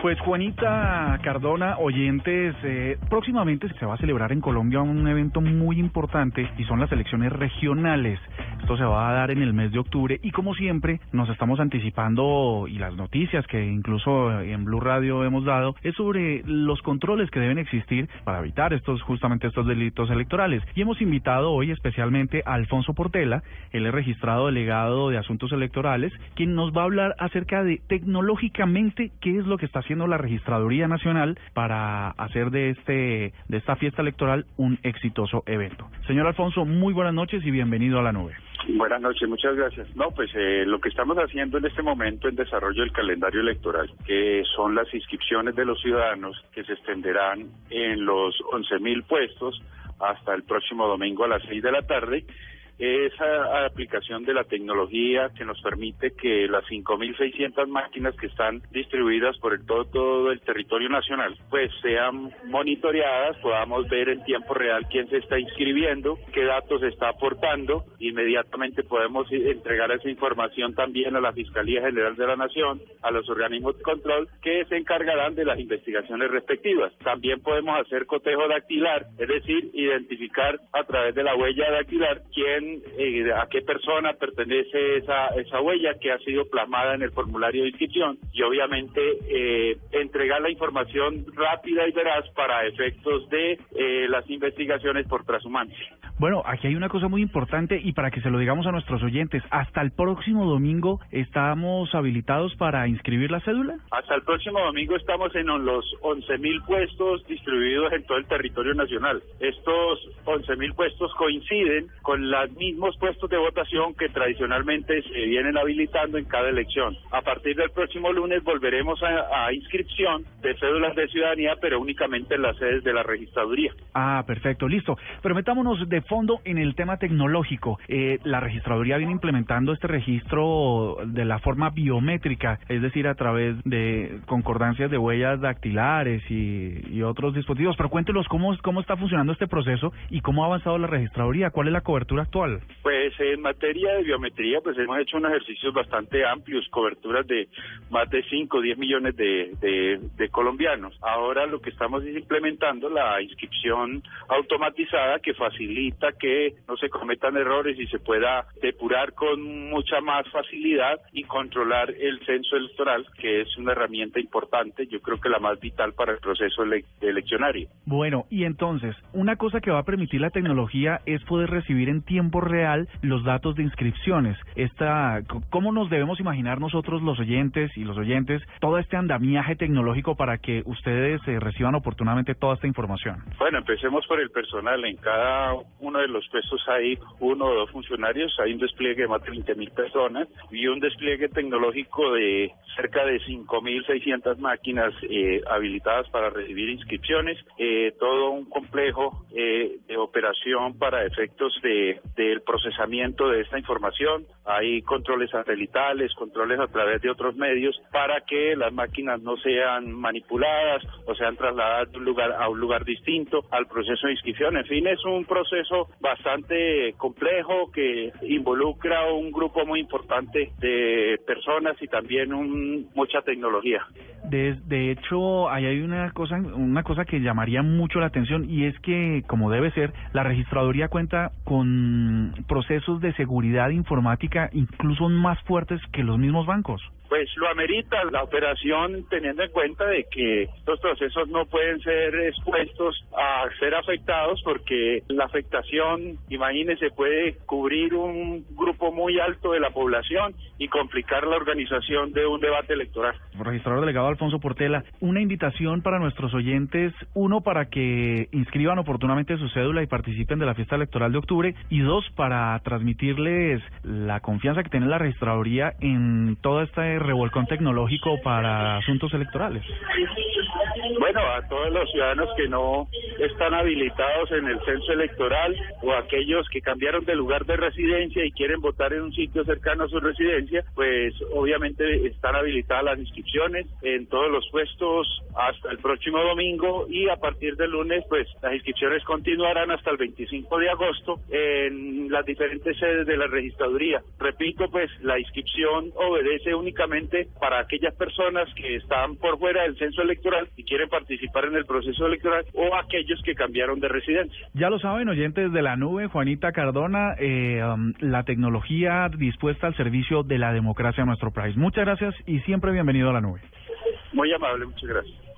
Pues Juanita Cardona, oyentes, eh, próximamente se va a celebrar en Colombia un evento muy importante y son las elecciones regionales. Esto se va a dar en el mes de octubre y como siempre nos estamos anticipando y las noticias que incluso en Blue Radio hemos dado es sobre los controles que deben existir para evitar estos justamente estos delitos electorales. Y hemos invitado hoy especialmente a Alfonso Portela, es registrado delegado de asuntos electorales, quien nos va a hablar acerca de tecnológicamente qué es lo que está haciendo la Registraduría Nacional para hacer de este de esta fiesta electoral un exitoso evento. Señor Alfonso, muy buenas noches y bienvenido a la nube. Buenas noches, muchas gracias. No, pues eh, lo que estamos haciendo en este momento en desarrollo del calendario electoral, que son las inscripciones de los ciudadanos que se extenderán en los 11.000 puestos hasta el próximo domingo a las 6 de la tarde esa aplicación de la tecnología que nos permite que las 5.600 máquinas que están distribuidas por el todo, todo el territorio nacional, pues sean monitoreadas, podamos ver en tiempo real quién se está inscribiendo, qué datos está aportando, inmediatamente podemos entregar esa información también a la Fiscalía General de la Nación, a los organismos de control que se encargarán de las investigaciones respectivas. También podemos hacer cotejo dactilar, es decir, identificar a través de la huella dactilar quién eh, a qué persona pertenece esa, esa huella que ha sido plasmada en el formulario de inscripción y obviamente eh, entregar la información rápida y veraz para efectos de eh, las investigaciones por transhumancia. Bueno, aquí hay una cosa muy importante y para que se lo digamos a nuestros oyentes, hasta el próximo domingo estamos habilitados para inscribir la cédula. Hasta el próximo domingo estamos en los 11.000 puestos distribuidos en todo el territorio nacional. Estos 11.000 puestos coinciden con los mismos puestos de votación que tradicionalmente se vienen habilitando en cada elección. A partir del próximo lunes volveremos a, a inscripción de cédulas de ciudadanía, pero únicamente en las sedes de la registraduría. Ah, perfecto, listo. Pero metámonos de fondo en el tema tecnológico. Eh, la registraduría viene implementando este registro de la forma biométrica, es decir, a través de concordancias de huellas dactilares y, y otros dispositivos. Pero cuéntenos cómo, cómo está funcionando este proceso y cómo ha avanzado la registraduría, cuál es la cobertura actual. Pues en materia de biometría, pues hemos hecho unos ejercicios bastante amplios, coberturas de más de 5 o 10 millones de, de, de colombianos. Ahora lo que estamos es implementando la inscripción automatizada que facilita que no se cometan errores y se pueda depurar con mucha más facilidad y controlar el censo electoral, que es una herramienta importante, yo creo que la más vital para el proceso ele eleccionario. Bueno, y entonces, una cosa que va a permitir la tecnología es poder recibir en tiempo real los datos de inscripciones. Esta, ¿Cómo nos debemos imaginar nosotros los oyentes y los oyentes todo este andamiaje tecnológico para que ustedes eh, reciban oportunamente toda esta información? Bueno, empecemos por el personal. En cada uno de los puestos hay uno o dos funcionarios, hay un despliegue de más de 20 mil personas y un despliegue tecnológico de cerca de 5.600 máquinas eh, habilitadas para recibir inscripciones, eh, todo un complejo eh, de operación para efectos de del procesamiento de esta información. Hay controles satelitales, controles a través de otros medios para que las máquinas no sean manipuladas o sean trasladadas de un lugar a un lugar distinto al proceso de inscripción. En fin, es un proceso bastante complejo que involucra un grupo muy importante de personas y también un, mucha tecnología. De, de hecho, ahí hay una cosa, una cosa que llamaría mucho la atención y es que, como debe ser, la registraduría cuenta con procesos de seguridad informática incluso más fuertes que los mismos bancos pues lo amerita la operación teniendo en cuenta de que estos procesos no pueden ser expuestos a ser afectados porque la afectación, imagínense, puede cubrir un grupo muy alto de la población y complicar la organización de un debate electoral. Registrador delegado Alfonso Portela, una invitación para nuestros oyentes, uno para que inscriban oportunamente su cédula y participen de la fiesta electoral de octubre y dos para transmitirles la confianza que tiene la registraduría en toda esta revolcón tecnológico para asuntos electorales? Bueno, a todos los ciudadanos que no están habilitados en el censo electoral o aquellos que cambiaron de lugar de residencia y quieren votar en un sitio cercano a su residencia, pues obviamente están habilitadas las inscripciones en todos los puestos hasta el próximo domingo y a partir del lunes pues las inscripciones continuarán hasta el 25 de agosto en las diferentes sedes de la registraduría. Repito, pues la inscripción obedece únicamente para aquellas personas que están por fuera del censo electoral y quieren participar en el proceso electoral o aquellos que cambiaron de residencia. Ya lo saben, oyentes de la nube, Juanita Cardona, eh, um, la tecnología dispuesta al servicio de la democracia en nuestro país. Muchas gracias y siempre bienvenido a la nube. Muy amable, muchas gracias.